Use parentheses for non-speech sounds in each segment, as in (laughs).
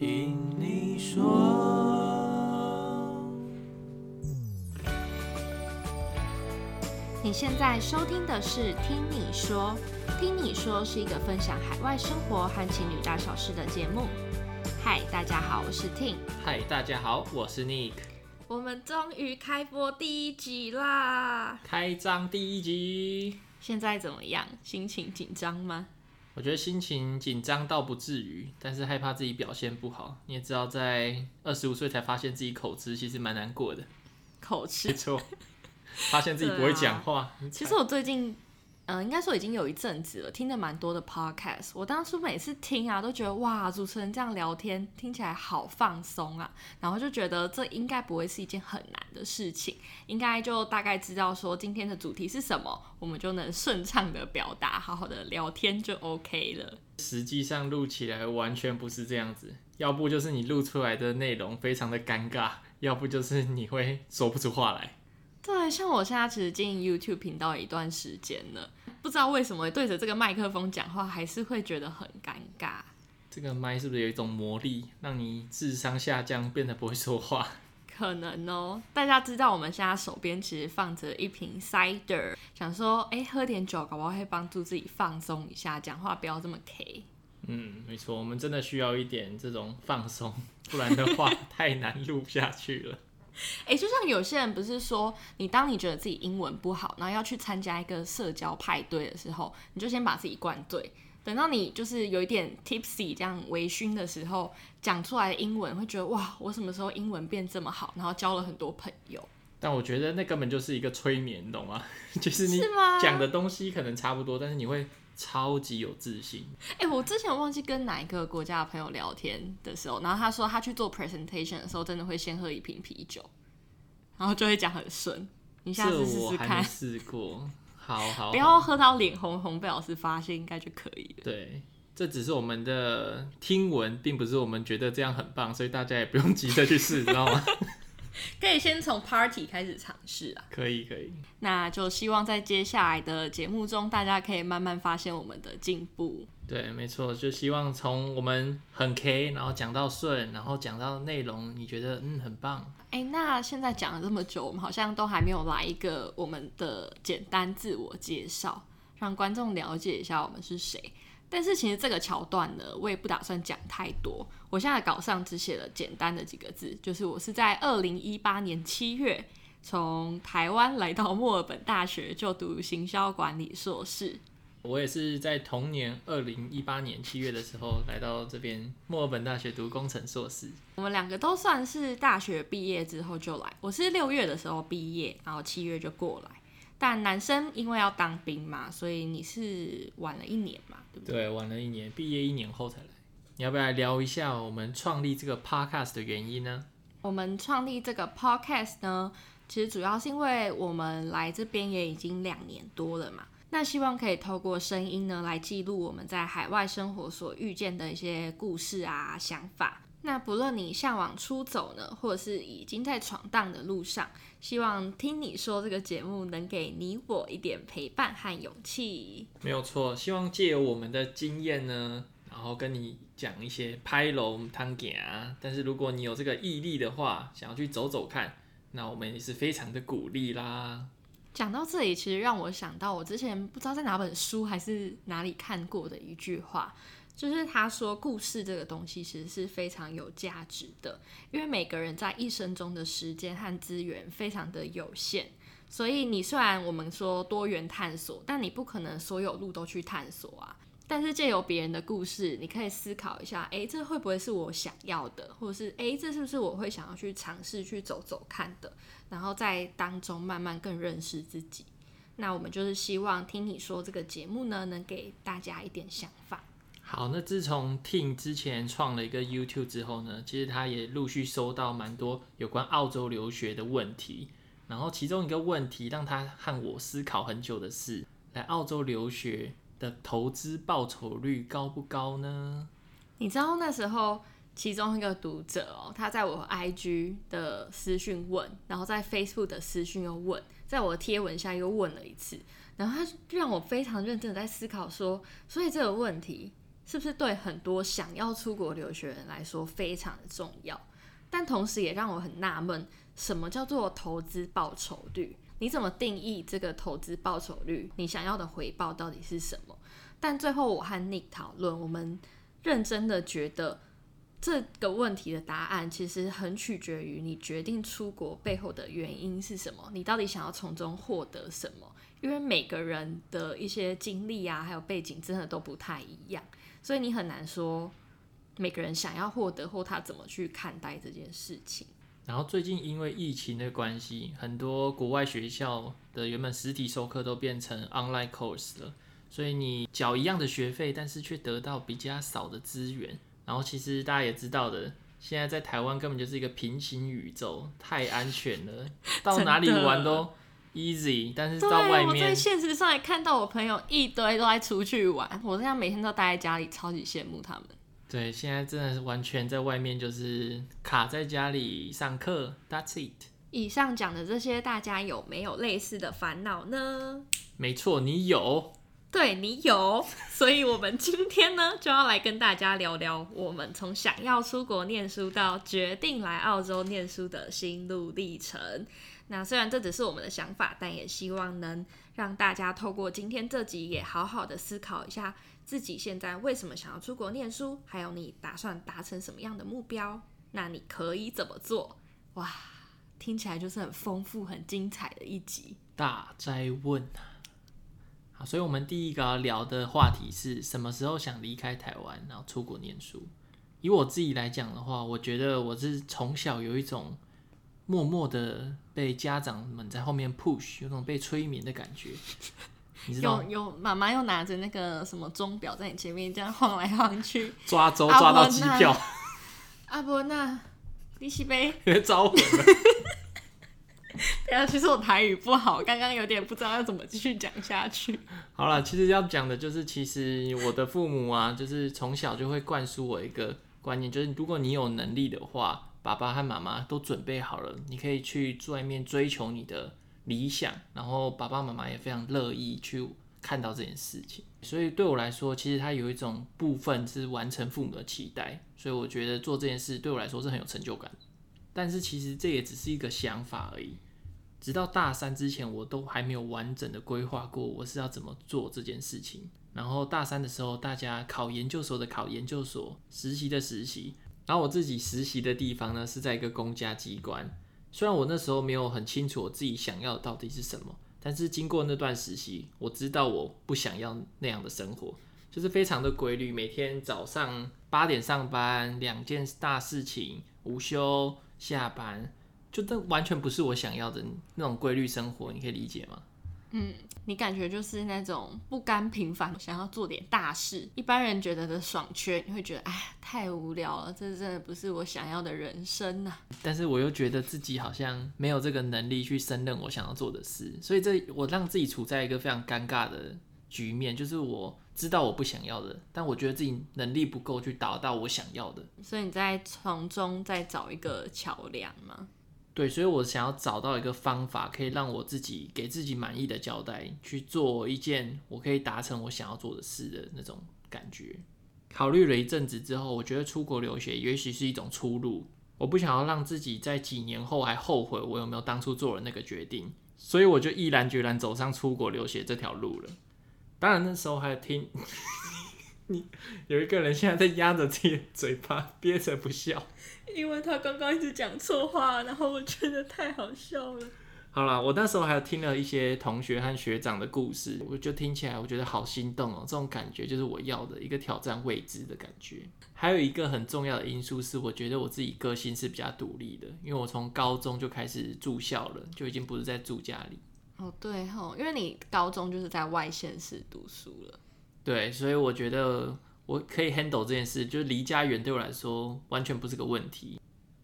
听你说，你现在收听的是《听你说》，《听你说》是一个分享海外生活和情侣大小事的节目。嗨，大家好，我是 Ting。嗨，大家好，我是 Nick。我们终于开播第一集啦！开张第一集，现在怎么样？心情紧张吗？我觉得心情紧张倒不至于，但是害怕自己表现不好。你也知道，在二十五岁才发现自己口吃，其实蛮难过的。口吃，没错，发现自己不会讲话。啊、其实我最近。嗯，应该说已经有一阵子了，听的蛮多的 podcast。我当初每次听啊，都觉得哇，主持人这样聊天听起来好放松啊，然后就觉得这应该不会是一件很难的事情，应该就大概知道说今天的主题是什么，我们就能顺畅的表达，好好的聊天就 OK 了。实际上录起来完全不是这样子，要不就是你录出来的内容非常的尴尬，要不就是你会说不出话来。对，像我现在其实经营 YouTube 频道一段时间了。不知道为什么对着这个麦克风讲话，还是会觉得很尴尬。这个麦是不是有一种魔力，让你智商下降，变得不会说话？可能哦。大家知道我们现在手边其实放着一瓶 cider，想说，哎，喝点酒，搞不好会帮助自己放松一下，讲话不要这么 K。嗯，没错，我们真的需要一点这种放松，不然的话 (laughs) 太难录下去了。哎、欸，就像有些人不是说，你当你觉得自己英文不好，然后要去参加一个社交派对的时候，你就先把自己灌醉，等到你就是有一点 tipsy 这样微醺的时候，讲出来的英文会觉得哇，我什么时候英文变这么好，然后交了很多朋友。但我觉得那根本就是一个催眠，懂吗？(laughs) 就是你讲的东西可能差不多，但是你会。超级有自信。哎、欸，我之前忘记跟哪一个国家的朋友聊天的时候，然后他说他去做 presentation 的时候，真的会先喝一瓶啤酒，然后就会讲很顺。你下次试试看。试过，好好，好。不要喝到脸红红被老师发现，应该就可以了。对，这只是我们的听闻，并不是我们觉得这样很棒，所以大家也不用急着去试，知道吗？(laughs) 可以先从 party 开始尝试啊，可以可以。那就希望在接下来的节目中，大家可以慢慢发现我们的进步。对，没错，就希望从我们很 K，然后讲到顺，然后讲到内容，你觉得嗯很棒。哎、欸，那现在讲了这么久，我们好像都还没有来一个我们的简单自我介绍，让观众了解一下我们是谁。但是其实这个桥段呢，我也不打算讲太多。我现在稿上只写了简单的几个字，就是我是在二零一八年七月从台湾来到墨尔本大学就读行销管理硕士。我也是在同年二零一八年七月的时候来到这边墨尔本大学读工程硕士。我们两个都算是大学毕业之后就来，我是六月的时候毕业，然后七月就过来。但男生因为要当兵嘛，所以你是晚了一年嘛，对不对？对，晚了一年，毕业一年后才来。你要不要来聊一下我们创立这个 podcast 的原因呢？我们创立这个 podcast 呢，其实主要是因为我们来这边也已经两年多了嘛，那希望可以透过声音呢来记录我们在海外生活所遇见的一些故事啊、想法。那不论你向往出走呢，或者是已经在闯荡的路上，希望听你说这个节目能给你我一点陪伴和勇气。没有错，希望借由我们的经验呢，然后跟你讲一些拍龙汤给啊。但是如果你有这个毅力的话，想要去走走看，那我们也是非常的鼓励啦。讲到这里，其实让我想到我之前不知道在哪本书还是哪里看过的一句话。就是他说，故事这个东西其实是非常有价值的，因为每个人在一生中的时间和资源非常的有限，所以你虽然我们说多元探索，但你不可能所有路都去探索啊。但是借由别人的故事，你可以思考一下，诶，这会不会是我想要的，或者是诶，这是不是我会想要去尝试去走走看的？然后在当中慢慢更认识自己。那我们就是希望听你说这个节目呢，能给大家一点想法。好，那自从 TIN 之前创了一个 YouTube 之后呢，其实他也陆续收到蛮多有关澳洲留学的问题。然后其中一个问题让他和我思考很久的是，来澳洲留学的投资报酬率高不高呢？你知道那时候其中一个读者哦，他在我 IG 的私讯问，然后在 Facebook 的私讯又问，在我的贴文下又问了一次，然后他让我非常认真的在思考说，所以这个问题。是不是对很多想要出国留学人来说非常的重要？但同时也让我很纳闷，什么叫做投资报酬率？你怎么定义这个投资报酬率？你想要的回报到底是什么？但最后我和 Nick 讨论，我们认真的觉得这个问题的答案其实很取决于你决定出国背后的原因是什么，你到底想要从中获得什么？因为每个人的一些经历啊，还有背景真的都不太一样，所以你很难说每个人想要获得或他怎么去看待这件事情。然后最近因为疫情的关系，很多国外学校的原本实体授课都变成 online course 了，所以你缴一样的学费，但是却得到比较少的资源。然后其实大家也知道的，现在在台湾根本就是一个平行宇宙，太安全了，到哪里玩都 (laughs) easy。但是到外面，我在现实上也看到我朋友一堆都在出去玩，我这样每天都待在家里，超级羡慕他们。对，现在真的是完全在外面，就是卡在家里上课。That's it。以上讲的这些，大家有没有类似的烦恼呢？没错，你有。对，你有。(laughs) 所以我们今天呢，就要来跟大家聊聊我们从想要出国念书到决定来澳洲念书的心路历程。那虽然这只是我们的想法，但也希望能让大家透过今天这集，也好好的思考一下。自己现在为什么想要出国念书？还有你打算达成什么样的目标？那你可以怎么做？哇，听起来就是很丰富、很精彩的一集。大哉问啊！好，所以我们第一个要聊的话题是什么时候想离开台湾，然后出国念书？以我自己来讲的话，我觉得我是从小有一种默默的被家长们在后面 push，有种被催眠的感觉。(laughs) 有有，妈妈又拿着那个什么钟表在你前面这样晃来晃去，(laughs) 抓周抓到机票。阿伯那，你是杯 (laughs) 招魂了。对啊，其实我台语不好，刚刚有点不知道要怎么继续讲下去。好了，其实要讲的就是，其实我的父母啊，就是从小就会灌输我一个观念，就是如果你有能力的话，爸爸和妈妈都准备好了，你可以去外面追求你的。理想，然后爸爸妈妈也非常乐意去看到这件事情，所以对我来说，其实它有一种部分是完成父母的期待，所以我觉得做这件事对我来说是很有成就感。但是其实这也只是一个想法而已，直到大三之前，我都还没有完整的规划过我是要怎么做这件事情。然后大三的时候，大家考研究所的考研究所，实习的实习，然后我自己实习的地方呢是在一个公家机关。虽然我那时候没有很清楚我自己想要到底是什么，但是经过那段实习，我知道我不想要那样的生活，就是非常的规律，每天早上八点上班，两件大事情，午休下班，就这完全不是我想要的那种规律生活，你可以理解吗？嗯，你感觉就是那种不甘平凡，想要做点大事。一般人觉得的爽缺，你会觉得哎呀太无聊了，这真的不是我想要的人生呐、啊。但是我又觉得自己好像没有这个能力去胜任我想要做的事，所以这我让自己处在一个非常尴尬的局面，就是我知道我不想要的，但我觉得自己能力不够去达到我想要的。所以你在从中再找一个桥梁吗？对，所以我想要找到一个方法，可以让我自己给自己满意的交代，去做一件我可以达成我想要做的事的那种感觉。考虑了一阵子之后，我觉得出国留学也许是一种出路。我不想要让自己在几年后还后悔我有没有当初做了那个决定，所以我就毅然决然走上出国留学这条路了。当然那时候还听。你有一个人现在在压着自己的嘴巴，(laughs) 憋着不笑，因为他刚刚一直讲错话，然后我觉得太好笑了。好啦，我那时候还有听了一些同学和学长的故事，我就听起来我觉得好心动哦，这种感觉就是我要的一个挑战未知的感觉。还有一个很重要的因素是，我觉得我自己个性是比较独立的，因为我从高中就开始住校了，就已经不是在住家里。哦，对吼，因为你高中就是在外县市读书了。对，所以我觉得我可以 handle 这件事，就是离家远对我来说完全不是个问题。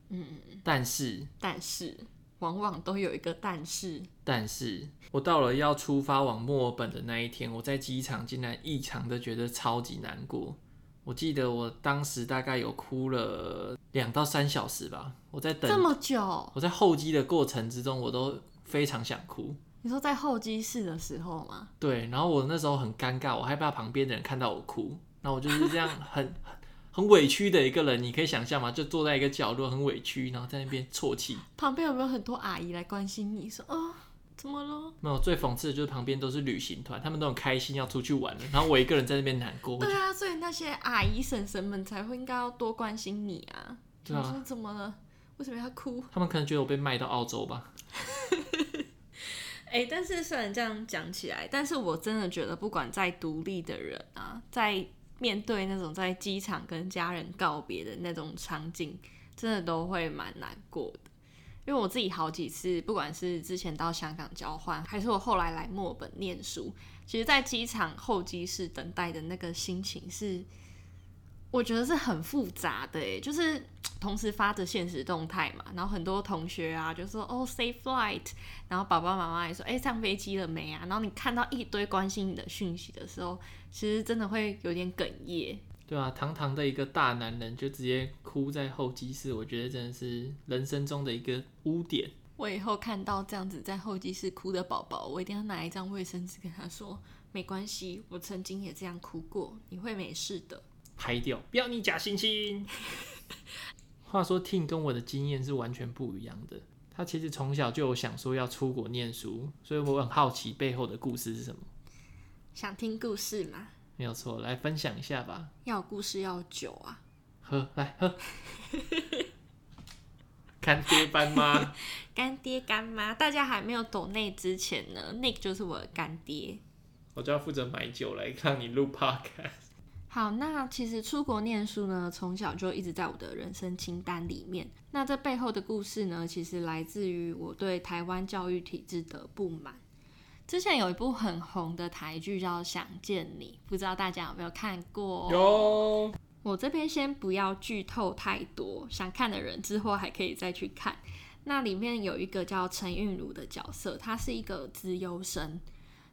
嗯，但是，但是，往往都有一个但是。但是我到了要出发往墨尔本的那一天，我在机场竟然异常的觉得超级难过。我记得我当时大概有哭了两到三小时吧。我在等这么久，我在候机的过程之中，我都非常想哭。你说在候机室的时候吗？对，然后我那时候很尴尬，我害怕旁边的人看到我哭，然后我就是这样很 (laughs) 很委屈的一个人，你可以想象吗？就坐在一个角落很委屈，然后在那边啜泣。旁边有没有很多阿姨来关心你说哦？怎么了？没有，最讽刺的就是旁边都是旅行团，他们都很开心要出去玩了，然后我一个人在那边难过。对啊，所以那些阿姨婶婶们才会应该要多关心你啊。对啊。说怎么了？为什么要哭？他们可能觉得我被卖到澳洲吧。(laughs) 哎、但是虽然这样讲起来，但是我真的觉得，不管再独立的人啊，在面对那种在机场跟家人告别的那种场景，真的都会蛮难过的。因为我自己好几次，不管是之前到香港交换，还是我后来来墨本念书，其实，在机场候机室等待的那个心情是，我觉得是很复杂的诶，就是 (tsk) 同时发着现实动态嘛，然后很多同学啊就说哦 safe flight，然后爸爸妈妈也说哎上飞机了没啊，然后你看到一堆关心你的讯息的时候，其实真的会有点哽咽。对啊，堂堂的一个大男人就直接哭在候机室，我觉得真的是人生中的一个污点。我以后看到这样子在候机室哭的宝宝，我一定要拿一张卫生纸跟他说：“没关系，我曾经也这样哭过，你会没事的。”拍掉，不要你假惺惺。话说，Ting 跟我的经验是完全不一样的。他其实从小就有想说要出国念书，所以我很好奇背后的故事是什么。想听故事吗？没有错，来分享一下吧。要故事要酒啊，喝来喝。干爹干妈，(laughs) 干爹干妈，大家还没有抖内之前呢，Nick 就是我的干爹。我就要负责买酒来看你录 Podcast。好，那其实出国念书呢，从小就一直在我的人生清单里面。那这背后的故事呢，其实来自于我对台湾教育体制的不满。之前有一部很红的台剧叫《想见你》，不知道大家有没有看过？有。我这边先不要剧透太多，想看的人之后还可以再去看。那里面有一个叫陈韵如的角色，她是一个资优生，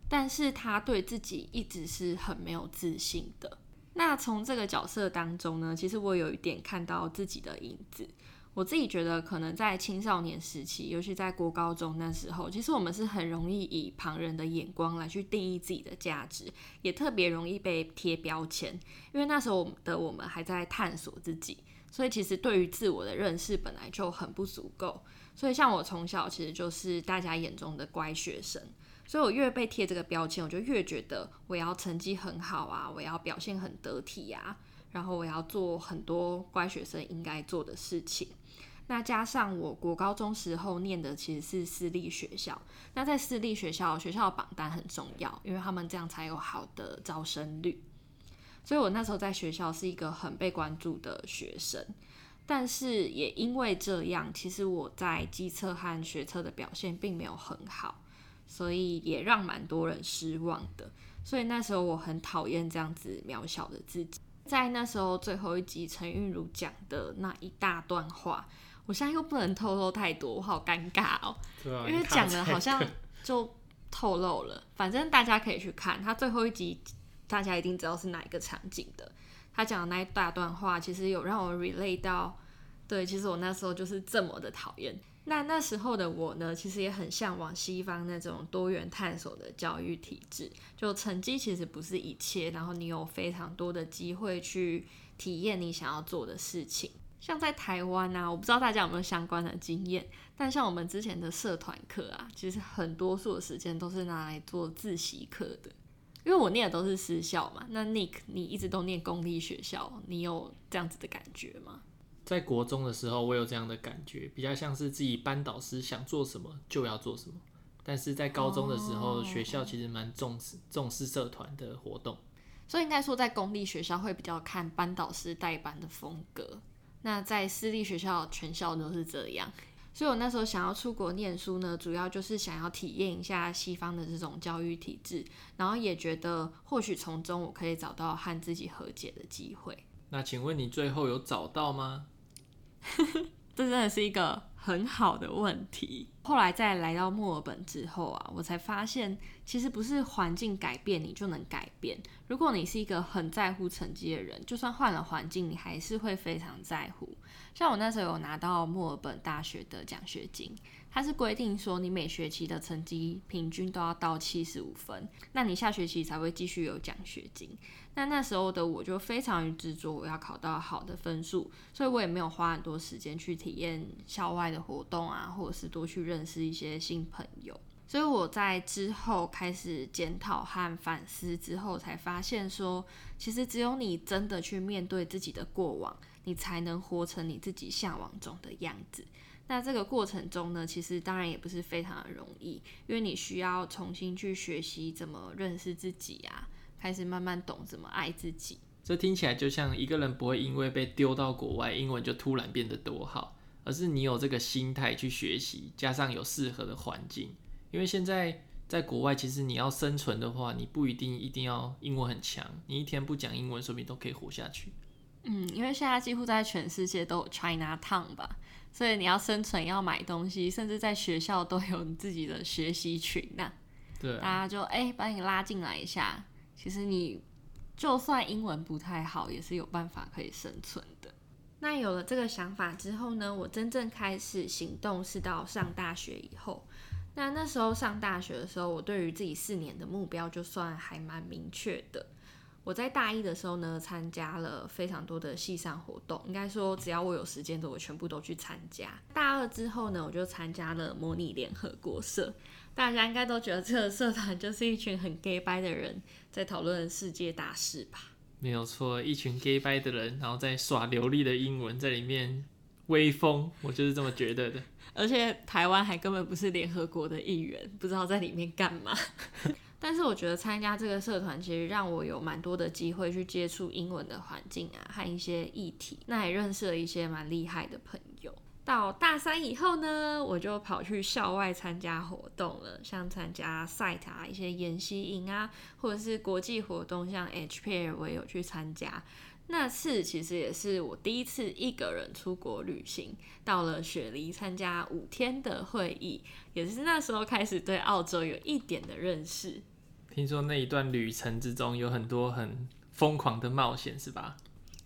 但是她对自己一直是很没有自信的。那从这个角色当中呢，其实我有一点看到自己的影子。我自己觉得，可能在青少年时期，尤其在国高中那时候，其实我们是很容易以旁人的眼光来去定义自己的价值，也特别容易被贴标签。因为那时候的我们还在探索自己，所以其实对于自我的认识本来就很不足够。所以像我从小其实就是大家眼中的乖学生，所以我越被贴这个标签，我就越觉得我要成绩很好啊，我要表现很得体啊，然后我要做很多乖学生应该做的事情。那加上我国高中时候念的其实是私立学校，那在私立学校，学校的榜单很重要，因为他们这样才有好的招生率。所以我那时候在学校是一个很被关注的学生，但是也因为这样，其实我在机测和学测的表现并没有很好，所以也让蛮多人失望的。所以那时候我很讨厌这样子渺小的自己。在那时候最后一集陈韵如讲的那一大段话。我现在又不能透露太多，我好尴尬哦，啊、因为讲的好像就透露了。反正大家可以去看他最后一集，大家一定知道是哪一个场景的。他讲的那一大段话，其实有让我 relate 到，对，其实我那时候就是这么的讨厌。那那时候的我呢，其实也很向往西方那种多元探索的教育体制，就成绩其实不是一切，然后你有非常多的机会去体验你想要做的事情。像在台湾啊，我不知道大家有没有相关的经验，但像我们之前的社团课啊，其实很多数的时间都是拿来做自习课的。因为我念的都是私校嘛，那 Nick 你一直都念公立学校，你有这样子的感觉吗？在国中的时候，我有这样的感觉，比较像是自己班导师想做什么就要做什么。但是在高中的时候，哦、学校其实蛮重视重视社团的活动，所以应该说在公立学校会比较看班导师带班的风格。那在私立学校，全校都是这样，所以我那时候想要出国念书呢，主要就是想要体验一下西方的这种教育体制，然后也觉得或许从中我可以找到和自己和解的机会。那请问你最后有找到吗？(laughs) 这真的是一个很好的问题。后来在来到墨尔本之后啊，我才发现，其实不是环境改变你就能改变。如果你是一个很在乎成绩的人，就算换了环境，你还是会非常在乎。像我那时候有拿到墨尔本大学的奖学金，它是规定说你每学期的成绩平均都要到七十五分，那你下学期才会继续有奖学金。那那时候的我就非常执着，我要考到好的分数，所以我也没有花很多时间去体验校外的活动啊，或者是多去认识一些新朋友。所以我在之后开始检讨和反思之后，才发现说，其实只有你真的去面对自己的过往，你才能活成你自己向往中的样子。那这个过程中呢，其实当然也不是非常的容易，因为你需要重新去学习怎么认识自己啊。开始慢慢懂怎么爱自己，这听起来就像一个人不会因为被丢到国外，英文就突然变得多好，而是你有这个心态去学习，加上有适合的环境。因为现在在国外，其实你要生存的话，你不一定一定要英文很强，你一天不讲英文，说不定都可以活下去。嗯，因为现在几乎在全世界都有 China Town 吧，所以你要生存，要买东西，甚至在学校都有你自己的学习群呐。对啊，大家就哎、欸、把你拉进来一下。其实你就算英文不太好，也是有办法可以生存的。那有了这个想法之后呢，我真正开始行动是到上大学以后。那那时候上大学的时候，我对于自己四年的目标就算还蛮明确的。我在大一的时候呢，参加了非常多的系上活动，应该说只要我有时间的，我全部都去参加。大二之后呢，我就参加了模拟联合国社。大家应该都觉得这个社团就是一群很 gay 掰的人在讨论世界大事吧？没有错，一群 gay 掰的人，然后在耍流利的英文在里面威风，我就是这么觉得的。(laughs) 而且台湾还根本不是联合国的一员，不知道在里面干嘛。(laughs) 但是我觉得参加这个社团其实让我有蛮多的机会去接触英文的环境啊，和一些议题，那也认识了一些蛮厉害的朋友。到大三以后呢，我就跑去校外参加活动了，像参加赛塔、一些研习营啊，或者是国际活动，像 HPE 我也有去参加。那次其实也是我第一次一个人出国旅行，到了雪梨参加五天的会议，也是那时候开始对澳洲有一点的认识。听说那一段旅程之中有很多很疯狂的冒险，是吧？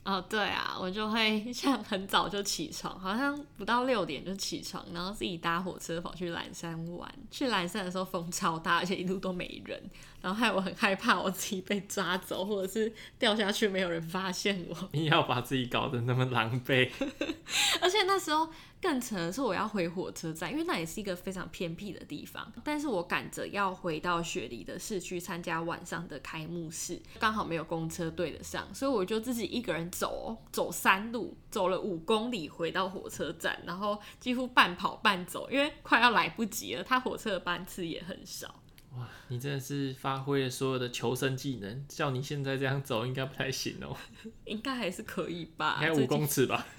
哦，对啊，我就会 (laughs) 像很早就起床，好像不到六点就起床，然后自己搭火车跑去蓝山玩。去蓝山的时候风超大，而且一路都没人，然后害我很害怕我自己被抓走，或者是掉下去没有人发现我。你 (laughs) 要把自己搞得那么狼狈，(laughs) 而且那时候。更扯的是，我要回火车站，因为那也是一个非常偏僻的地方。但是我赶着要回到雪梨的市区参加晚上的开幕式，刚好没有公车对得上，所以我就自己一个人走，走山路，走了五公里回到火车站，然后几乎半跑半走，因为快要来不及了。他火车的班次也很少。哇，你真的是发挥了所有的求生技能，叫你现在这样走应该不太行哦。应该还是可以吧？应该五公尺吧？(laughs)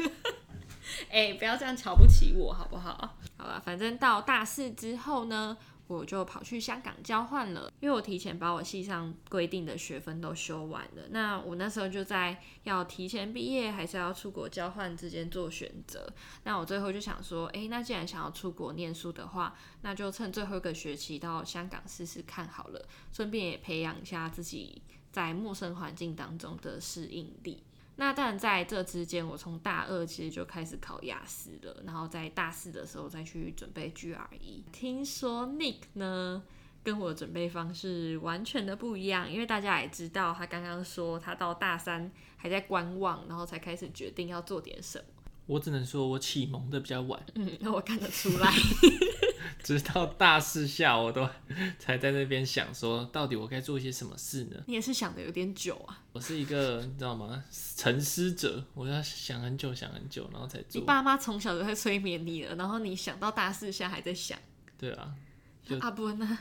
哎、欸，不要这样瞧不起我，好不好？好吧，反正到大四之后呢，我就跑去香港交换了，因为我提前把我系上规定的学分都修完了。那我那时候就在要提前毕业还是要出国交换之间做选择。那我最后就想说，哎、欸，那既然想要出国念书的话，那就趁最后一个学期到香港试试看好了，顺便也培养一下自己在陌生环境当中的适应力。那当然，在这之间，我从大二其实就开始考雅思了，然后在大四的时候再去准备 GRE。听说 Nick 呢，跟我的准备方式完全的不一样，因为大家也知道，他刚刚说他到大三还在观望，然后才开始决定要做点什么。我只能说我启蒙的比较晚，嗯，那我看得出来。(laughs) 直到大四下，我都 (laughs) 才在那边想说，到底我该做一些什么事呢？你也是想的有点久啊。我是一个你知道吗？沉思者，我要想很久，想很久，然后才做。你爸妈从小就在催眠你了，然后你想到大四下还在想。对啊。阿伯呢？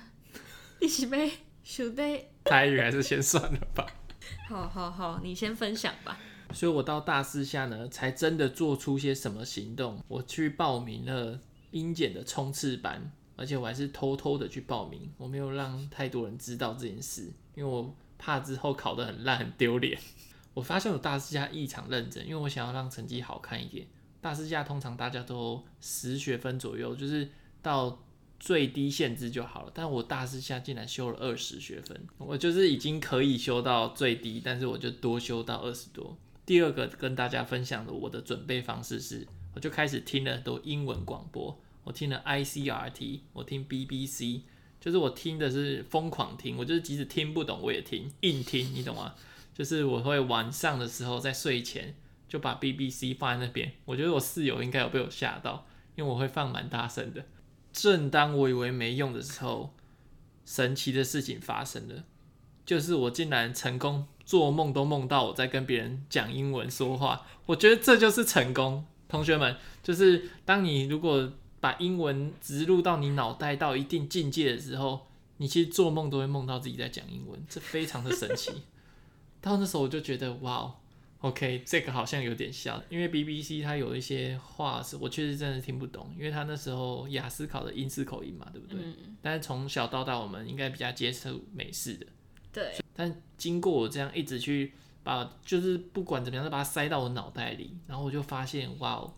一起呗，兄弟。台语还是先算了吧。(laughs) 好好好，你先分享吧。所以我到大四下呢，才真的做出些什么行动。我去报名了。英检的冲刺班，而且我还是偷偷的去报名，我没有让太多人知道这件事，因为我怕之后考得很烂很丢脸。(laughs) 我发现我大四下异常认真，因为我想要让成绩好看一点。大四下通常大家都十学分左右，就是到最低限制就好了，但我大四下竟然修了二十学分，我就是已经可以修到最低，但是我就多修到二十多。第二个跟大家分享的我的准备方式是，我就开始听了很多英文广播，我听了 ICRT，我听 BBC，就是我听的是疯狂听，我就是即使听不懂我也听，硬听，你懂吗？就是我会晚上的时候在睡前就把 BBC 放在那边，我觉得我室友应该有被我吓到，因为我会放蛮大声的。正当我以为没用的时候，神奇的事情发生了，就是我竟然成功做梦都梦到我在跟别人讲英文说话，我觉得这就是成功。同学们，就是当你如果把英文植入到你脑袋到一定境界的时候，你其实做梦都会梦到自己在讲英文，这非常的神奇。(laughs) 到那时候我就觉得，哇，OK，这个好像有点像，因为 BBC 它有一些话是我确实真的听不懂，因为它那时候雅思考的英式口音嘛，对不对？嗯、但是从小到大，我们应该比较接受美式的。对。但经过我这样一直去把，就是不管怎么样，都把它塞到我脑袋里，然后我就发现，哇，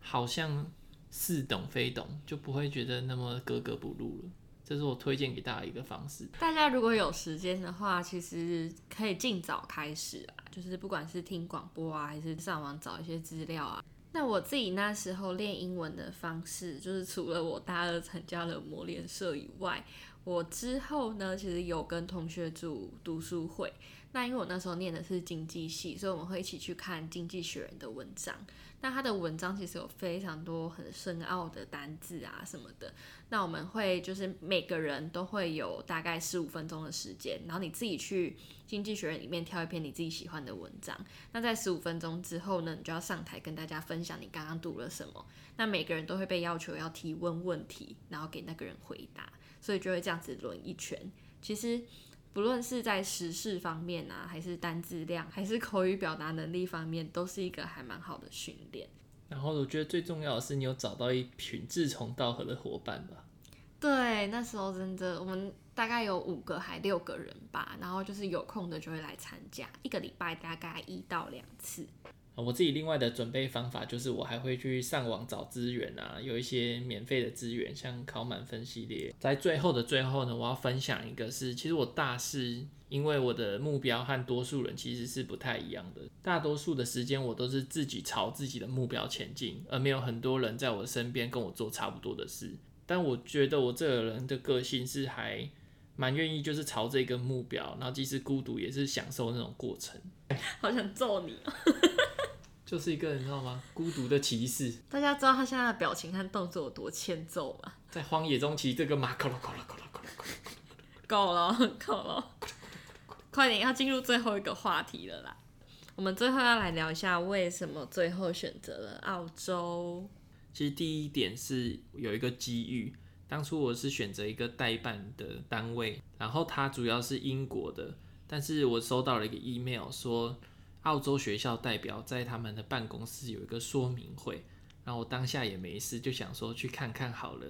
好像似懂非懂，就不会觉得那么格格不入了。这是我推荐给大家一个方式。大家如果有时间的话，其实可以尽早开始啊，就是不管是听广播啊，还是上网找一些资料啊。那我自己那时候练英文的方式，就是除了我大二参加了磨练社以外，我之后呢，其实有跟同学组读书会。那因为我那时候念的是经济系，所以我们会一起去看《经济学人》的文章。那他的文章其实有非常多很深奥的单字啊什么的。那我们会就是每个人都会有大概十五分钟的时间，然后你自己去《经济学人》里面挑一篇你自己喜欢的文章。那在十五分钟之后呢，你就要上台跟大家分享你刚刚读了什么。那每个人都会被要求要提问问题，然后给那个人回答，所以就会这样子轮一圈。其实。不论是在时事方面啊，还是单字量，还是口语表达能力方面，都是一个还蛮好的训练。然后我觉得最重要的是，你有找到一群志同道合的伙伴吧？对，那时候真的，我们大概有五个还六个人吧，然后就是有空的就会来参加，一个礼拜大概一到两次。我自己另外的准备方法就是，我还会去上网找资源啊，有一些免费的资源，像考满分系列。在最后的最后呢，我要分享一个是，其实我大四，因为我的目标和多数人其实是不太一样的。大多数的时间我都是自己朝自己的目标前进，而没有很多人在我身边跟我做差不多的事。但我觉得我这个人的个性是还蛮愿意，就是朝这个目标，然后即使孤独也是享受那种过程。(laughs) 好想揍你就是一个人，你知道吗？孤独的骑士。大家知道他现在的表情和动作有多欠揍吗？在荒野中骑这个马，够了，够了，够了，够了，够了，够了，快点要进入最后一个话题了啦！我们最后要来聊一下为什么最后选择了澳洲。其实第一点是有一个机遇，当初我是选择一个代办的单位，然后它主要是英国的，但是我收到了一个 email 说。澳洲学校代表在他们的办公室有一个说明会，然后我当下也没事，就想说去看看好了。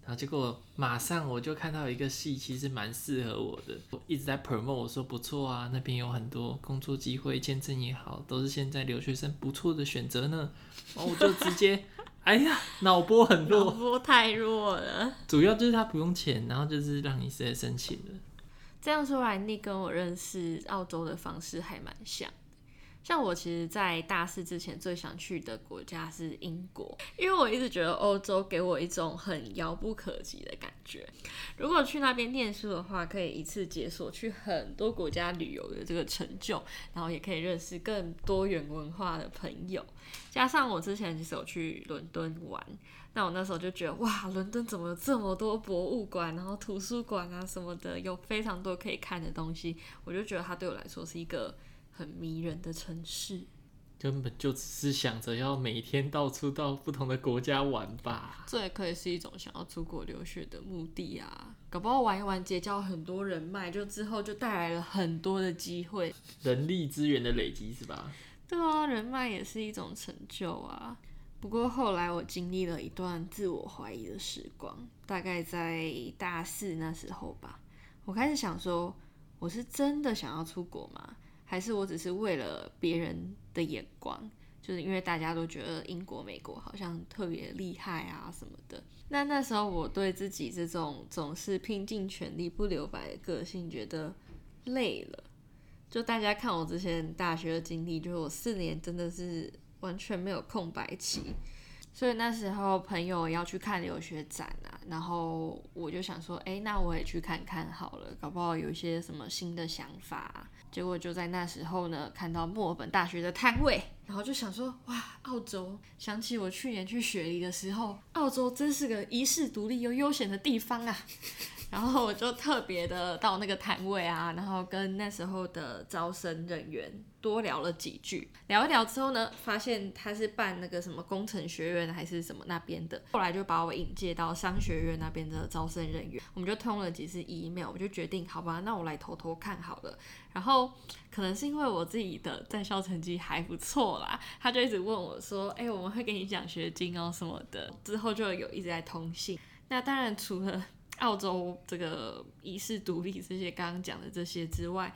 然后结果马上我就看到一个戏，其实蛮适合我的，我一直在 promote，我说不错啊，那边有很多工作机会，签证也好，都是现在留学生不错的选择呢。然后我就直接，哎呀，脑波很弱，脑波太弱了。主要就是他不用钱，然后就是让你直接申请了。这样说来，你跟我认识澳洲的方式还蛮像。像我其实，在大四之前最想去的国家是英国，因为我一直觉得欧洲给我一种很遥不可及的感觉。如果去那边念书的话，可以一次解锁去很多国家旅游的这个成就，然后也可以认识更多元文化的朋友。加上我之前其实有去伦敦玩，那我那时候就觉得，哇，伦敦怎么有这么多博物馆，然后图书馆啊什么的，有非常多可以看的东西，我就觉得它对我来说是一个。很迷人的城市，根本就只是想着要每天到处到不同的国家玩吧。这也可以是一种想要出国留学的目的啊！搞不好玩一玩，结交很多人脉，就之后就带来了很多的机会。人力资源的累积是吧？对啊，人脉也是一种成就啊。不过后来我经历了一段自我怀疑的时光，大概在大四那时候吧，我开始想说，我是真的想要出国吗？还是我只是为了别人的眼光，就是因为大家都觉得英国、美国好像特别厉害啊什么的。那那时候我对自己这种总是拼尽全力不留白的个性觉得累了，就大家看我之前大学的经历，就是我四年真的是完全没有空白期。所以那时候朋友要去看留学展啊，然后我就想说，哎、那我也去看看好了，搞不好有一些什么新的想法。结果就在那时候呢，看到墨尔本大学的摊位，然后就想说，哇，澳洲！想起我去年去雪梨的时候，澳洲真是个遗世独立又悠闲的地方啊。然后我就特别的到那个摊位啊，然后跟那时候的招生人员多聊了几句。聊一聊之后呢，发现他是办那个什么工程学院还是什么那边的，后来就把我引荐到商学院那边的招生人员。我们就通了几次 email，我就决定，好吧，那我来偷偷看好了。然后可能是因为我自己的在校成绩还不错啦，他就一直问我说：“哎，我们会给你奖学金哦什么的。”之后就有一直在通信。那当然除了。澳洲这个遗世独立这些刚刚讲的这些之外，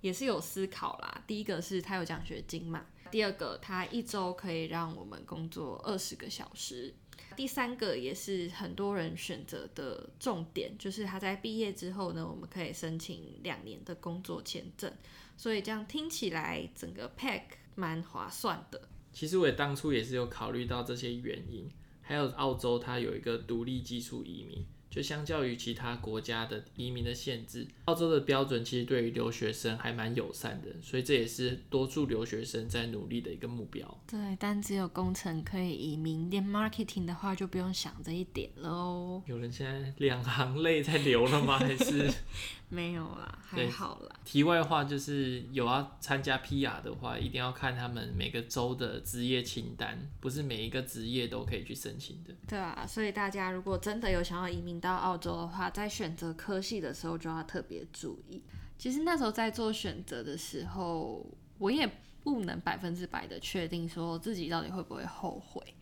也是有思考啦。第一个是他有奖学金嘛，第二个他一周可以让我们工作二十个小时，第三个也是很多人选择的重点，就是他在毕业之后呢，我们可以申请两年的工作签证。所以这样听起来整个 pack 蛮划算的。其实我也当初也是有考虑到这些原因，还有澳洲它有一个独立技术移民。就相较于其他国家的移民的限制，澳洲的标准其实对于留学生还蛮友善的，所以这也是多数留学生在努力的一个目标。对，但只有工程可以移民，连 marketing 的话就不用想这一点喽。有人现在两行泪在流了吗？还是？(laughs) 没有啦，还好啦。题外话就是，有要参加 PR 的话，一定要看他们每个州的职业清单，不是每一个职业都可以去申请的。对啊，所以大家如果真的有想要移民到澳洲的话，在选择科系的时候就要特别注意。其实那时候在做选择的时候，我也不能百分之百的确定说自己到底会不会后悔。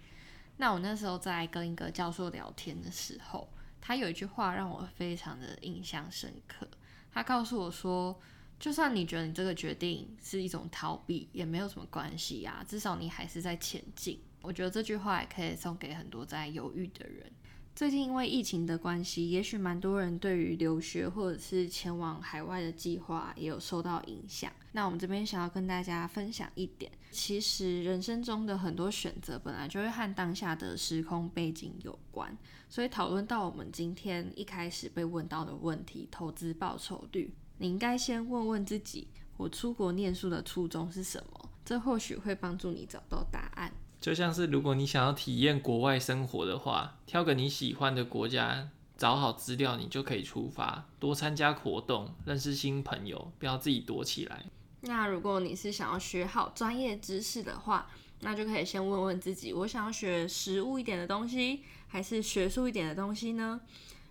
那我那时候在跟一个教授聊天的时候，他有一句话让我非常的印象深刻。他告诉我说，就算你觉得你这个决定是一种逃避，也没有什么关系呀，至少你还是在前进。我觉得这句话也可以送给很多在犹豫的人。最近因为疫情的关系，也许蛮多人对于留学或者是前往海外的计划也有受到影响。那我们这边想要跟大家分享一点，其实人生中的很多选择本来就会和当下的时空背景有关。所以讨论到我们今天一开始被问到的问题，投资报酬率，你应该先问问自己，我出国念书的初衷是什么？这或许会帮助你找到答案。就像是如果你想要体验国外生活的话，挑个你喜欢的国家，找好资料，你就可以出发，多参加活动，认识新朋友，不要自己躲起来。那如果你是想要学好专业知识的话，那就可以先问问自己，我想要学实务一点的东西，还是学术一点的东西呢？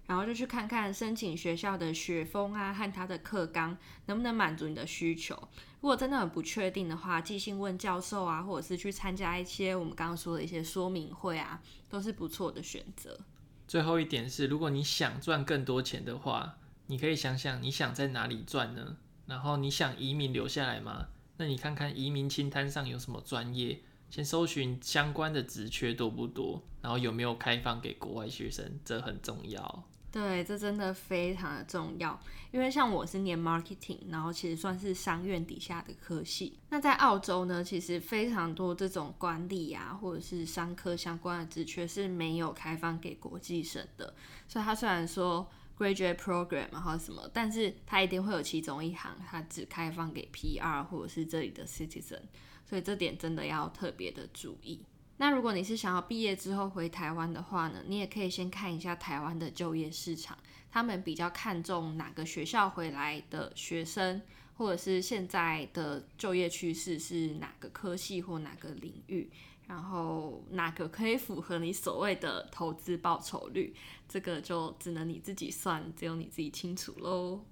然后就去看看申请学校的学风啊，和他的课纲能不能满足你的需求。如果真的很不确定的话，寄信问教授啊，或者是去参加一些我们刚刚说的一些说明会啊，都是不错的选择。最后一点是，如果你想赚更多钱的话，你可以想想你想在哪里赚呢？然后你想移民留下来吗？那你看看移民清单上有什么专业，先搜寻相关的职缺多不多，然后有没有开放给国外学生，这很重要。对，这真的非常的重要，因为像我是念 marketing，然后其实算是商院底下的科系。那在澳洲呢，其实非常多这种管理啊，或者是商科相关的职缺是没有开放给国际生的。所以它虽然说 graduate program 然后什么，但是它一定会有其中一行，它只开放给 PR 或者是这里的 citizen。所以这点真的要特别的注意。那如果你是想要毕业之后回台湾的话呢，你也可以先看一下台湾的就业市场，他们比较看重哪个学校回来的学生，或者是现在的就业趋势是哪个科系或哪个领域，然后哪个可以符合你所谓的投资报酬率，这个就只能你自己算，只有你自己清楚喽。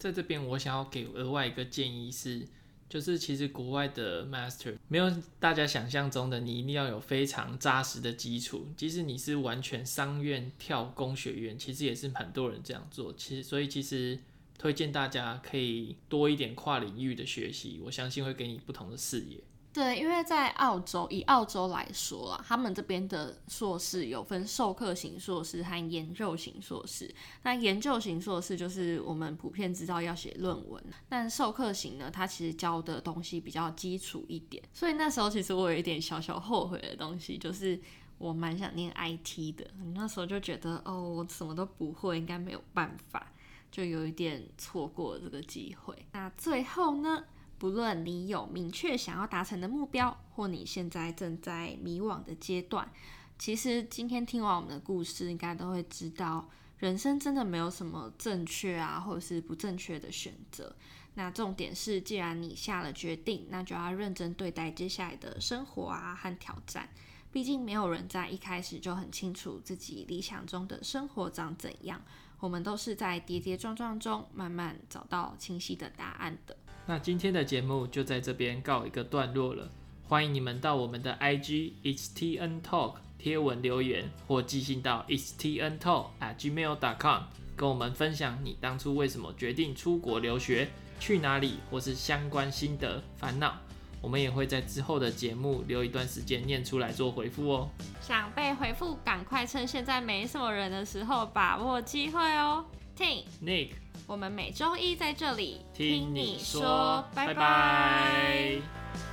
在这边，我想要给额外一个建议是。就是其实国外的 master 没有大家想象中的，你一定要有非常扎实的基础。即使你是完全商院跳工学院，其实也是很多人这样做。其实，所以其实推荐大家可以多一点跨领域的学习，我相信会给你不同的视野。对，因为在澳洲，以澳洲来说啦，他们这边的硕士有分授课型硕士和研究型硕士。那研究型硕士就是我们普遍知道要写论文，但授课型呢，它其实教的东西比较基础一点。所以那时候其实我有一点小小后悔的东西，就是我蛮想念 IT 的。那时候就觉得，哦，我什么都不会，应该没有办法，就有一点错过了这个机会。那最后呢？不论你有明确想要达成的目标，或你现在正在迷惘的阶段，其实今天听完我们的故事，应该都会知道，人生真的没有什么正确啊，或者是不正确的选择。那重点是，既然你下了决定，那就要认真对待接下来的生活啊和挑战。毕竟没有人在一开始就很清楚自己理想中的生活长怎样，我们都是在跌跌撞撞中慢慢找到清晰的答案的。那今天的节目就在这边告一个段落了。欢迎你们到我们的 I G H T N Talk 贴文留言，或寄信到 H T N Talk at gmail.com，跟我们分享你当初为什么决定出国留学，去哪里，或是相关心得烦恼。我们也会在之后的节目留一段时间念出来做回复哦。想被回复，赶快趁现在没什么人的时候把握机会哦。Ting Nick。我们每周一在这里听你说，拜拜。拜拜。